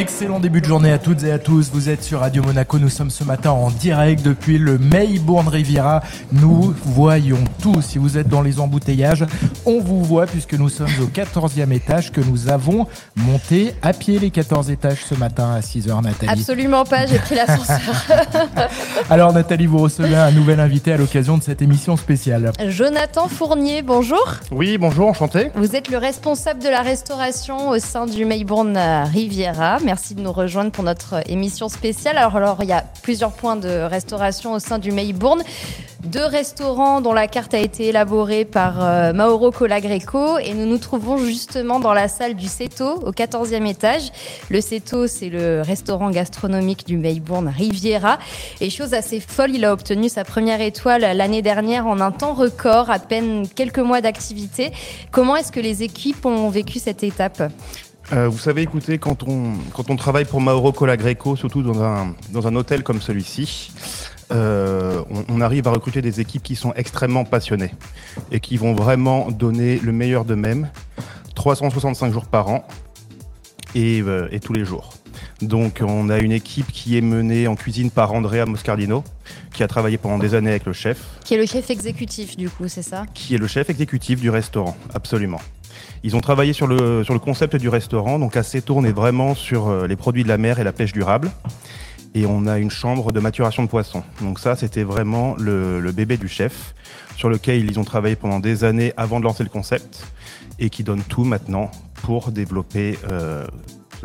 Excellent début de journée à toutes et à tous. Vous êtes sur Radio Monaco. Nous sommes ce matin en direct depuis le Maybourne Riviera. Nous voyons tout. Si vous êtes dans les embouteillages, on vous voit puisque nous sommes au 14e étage que nous avons monté à pied les 14 étages ce matin à 6h, Nathalie. Absolument pas. J'ai pris l'ascenseur. Alors, Nathalie, vous recevez un nouvel invité à l'occasion de cette émission spéciale. Jonathan Fournier, bonjour. Oui, bonjour, enchanté. Vous êtes le responsable de la restauration au sein du Maybourne Riviera. Merci de nous rejoindre pour notre émission spéciale. Alors, il y a plusieurs points de restauration au sein du Maybourne. Deux restaurants dont la carte a été élaborée par euh, Mauro Colagreco et nous nous trouvons justement dans la salle du Ceto au 14e étage. Le Ceto, c'est le restaurant gastronomique du Maybourne Riviera. Et chose assez folle, il a obtenu sa première étoile l'année dernière en un temps record, à peine quelques mois d'activité. Comment est-ce que les équipes ont vécu cette étape? Euh, vous savez, écoutez, quand on, quand on travaille pour Mauro Colagreco, surtout dans un, dans un hôtel comme celui-ci, euh, on, on arrive à recruter des équipes qui sont extrêmement passionnées et qui vont vraiment donner le meilleur d'eux-mêmes, 365 jours par an et, euh, et tous les jours. Donc on a une équipe qui est menée en cuisine par Andrea Moscardino, qui a travaillé pendant des années avec le chef, Qui est le chef exécutif, du coup, c'est ça? Qui est le chef exécutif du restaurant, absolument. Ils ont travaillé sur le, concept du restaurant, donc assez tourne est vraiment sur euh, les produits de la mer et la pêche durable. Et on a une chambre de maturation de poissons. Donc ça, c'était vraiment le, le bébé du chef, sur lequel ils ont travaillé pendant des années avant de lancer le concept, et qui donne tout maintenant pour développer euh,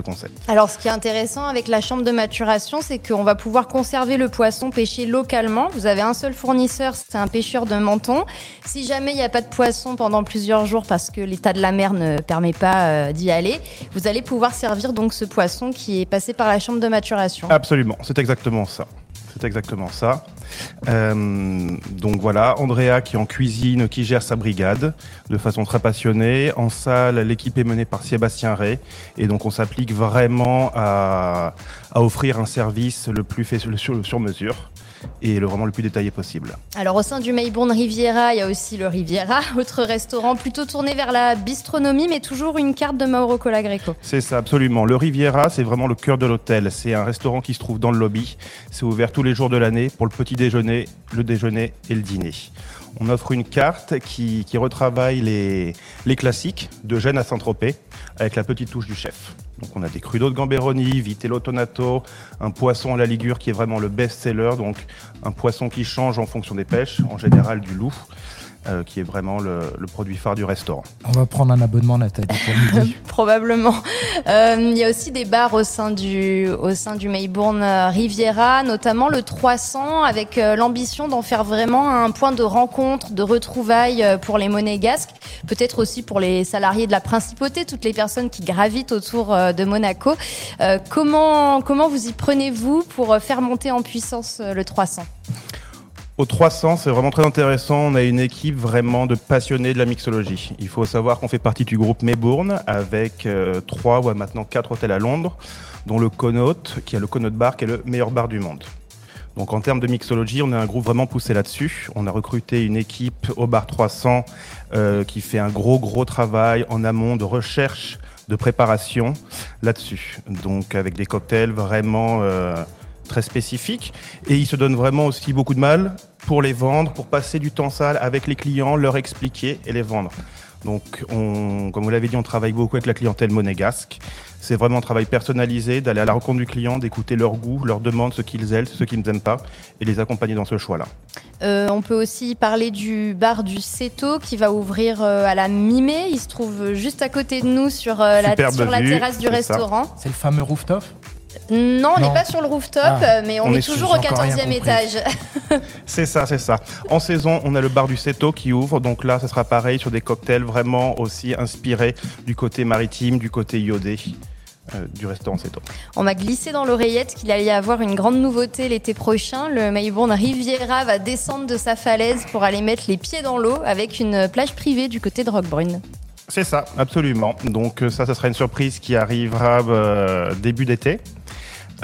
concept. Alors, ce qui est intéressant avec la chambre de maturation, c'est qu'on va pouvoir conserver le poisson pêché localement. Vous avez un seul fournisseur, c'est un pêcheur de menton. Si jamais il n'y a pas de poisson pendant plusieurs jours parce que l'état de la mer ne permet pas euh, d'y aller, vous allez pouvoir servir donc ce poisson qui est passé par la chambre de maturation. Absolument, c'est exactement ça. C'est exactement ça. Euh, donc voilà, Andrea qui est en cuisine, qui gère sa brigade de façon très passionnée. En salle, l'équipe est menée par Sébastien Ray. Et donc on s'applique vraiment à, offrir un service le plus sur mesure et le, vraiment le plus détaillé possible. Alors, au sein du Maybourne Riviera, il y a aussi le Riviera, autre restaurant plutôt tourné vers la bistronomie, mais toujours une carte de Mauro Colagreco. C'est ça, absolument. Le Riviera, c'est vraiment le cœur de l'hôtel. C'est un restaurant qui se trouve dans le lobby. C'est ouvert tous les jours de l'année pour le petit déjeuner, le déjeuner et le dîner. On offre une carte qui, qui retravaille les, les classiques de Gênes à Saint-Tropez avec la petite touche du chef. Donc on a des crudos de Gamberoni, vitello tonato, un poisson à la ligure qui est vraiment le best-seller, donc un poisson qui change en fonction des pêches, en général du loup, euh, qui est vraiment le, le produit phare du restaurant. On va prendre un abonnement, Nathalie, pour midi. Probablement. Euh, il y a aussi des bars au sein du, au sein du Maybourne euh, Riviera, notamment le 300, avec euh, l'ambition d'en faire vraiment un point de rencontre, de retrouvailles pour les monégasques, peut-être aussi pour les salariés de la principauté, toutes les personnes qui gravitent autour de Monaco. Euh, comment, comment vous y prenez-vous pour faire monter en puissance le 300 Au 300, c'est vraiment très intéressant. On a une équipe vraiment de passionnés de la mixologie. Il faut savoir qu'on fait partie du groupe Maybourne avec euh, trois ou maintenant quatre hôtels à Londres, dont le Connaught, qui est le Connaught Bar, qui est le meilleur bar du monde. Donc en termes de mixologie, on est un groupe vraiment poussé là-dessus. On a recruté une équipe au bar 300 euh, qui fait un gros gros travail en amont de recherche, de préparation là-dessus. Donc avec des cocktails vraiment euh, très spécifiques. Et ils se donnent vraiment aussi beaucoup de mal pour les vendre, pour passer du temps sale avec les clients, leur expliquer et les vendre. Donc, on, comme vous l'avez dit, on travaille beaucoup avec la clientèle monégasque. C'est vraiment un travail personnalisé, d'aller à la rencontre du client, d'écouter leurs goûts, leurs demandes, ce qu'ils aiment, ce qu'ils n'aiment pas, et les accompagner dans ce choix-là. Euh, on peut aussi parler du bar du Ceto qui va ouvrir euh, à la mi-mai. Il se trouve juste à côté de nous sur, euh, la, sur la terrasse du restaurant. C'est le fameux rooftop? Non, on n'est pas sur le rooftop, Ah, mais on, on est, est toujours au j'ai encore rien 14e compris. étage. C'est ça, c'est ça. En saison, on a le bar du Ceto qui ouvre. Donc là, ça sera pareil sur des cocktails vraiment aussi inspirés du côté maritime, du côté iodé euh, du restaurant Ceto. On m'a glissé dans l'oreillette qu'il allait y avoir une grande nouveauté l'été prochain. Le Maybourne Riviera va descendre de sa falaise pour aller mettre les pieds dans l'eau avec une plage privée du côté de Roquebrune. C'est ça, absolument. Donc euh, ça, ça sera une surprise qui arrivera euh, début d'été.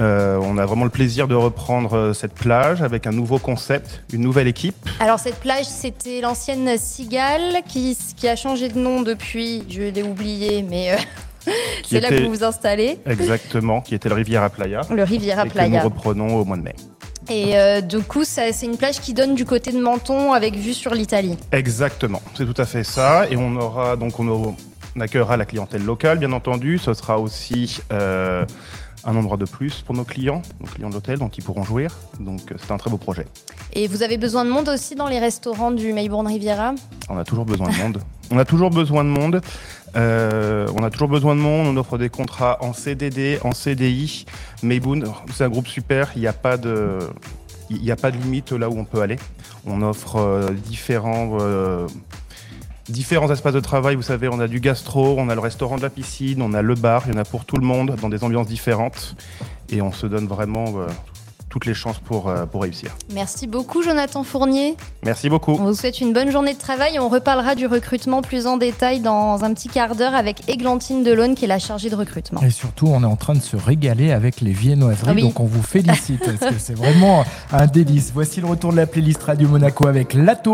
Euh, on a vraiment le plaisir de reprendre euh, cette plage avec un nouveau concept, une nouvelle équipe. Alors cette plage, c'était l'ancienne Cigale qui, qui a changé de nom depuis, je l'ai oublié, mais euh, C'est là que vous vous installez Exactement, qui était le Riviera Playa. Le Riviera et Playa. Que nous reprenons au mois de mai. Et euh, du coup, c'est une plage qui donne du côté de Menton avec vue sur l'Italie. Exactement, c'est tout à fait ça. Et on aura donc on, accueillera la clientèle locale, bien entendu. Ce sera aussi euh, un endroit de plus pour nos clients, nos clients de l'hôtel, dont ils pourront jouir. Donc euh, c'est un très beau projet. Et vous avez besoin de monde aussi dans les restaurants du Maybourne Riviera? On a toujours besoin de monde. On a toujours besoin de monde. Euh, on a toujours besoin de monde. On offre des contrats en CDD, en CDI. Maybourne, c'est un groupe super. Il n'y a pas de, il n'y a pas de limite là où on peut aller. On offre euh, différents euh, différents espaces de travail. Vous savez, on a du gastro, on a le restaurant de la piscine, on a le bar. Il y en a pour tout le monde dans des ambiances différentes. Et on se donne vraiment euh, toutes les chances pour, euh, pour réussir. Merci beaucoup, Jonathan Fournier. Merci beaucoup. On vous souhaite une bonne journée de travail. On reparlera du recrutement plus en détail dans un petit quart d'heure avec Églantine Delaune, qui est la chargée de recrutement. Et surtout, on est en train de se régaler avec les viennoiseries, ah oui. donc on vous félicite, parce que c'est vraiment un délice. Voici le retour de la playlist Radio Monaco avec Lato.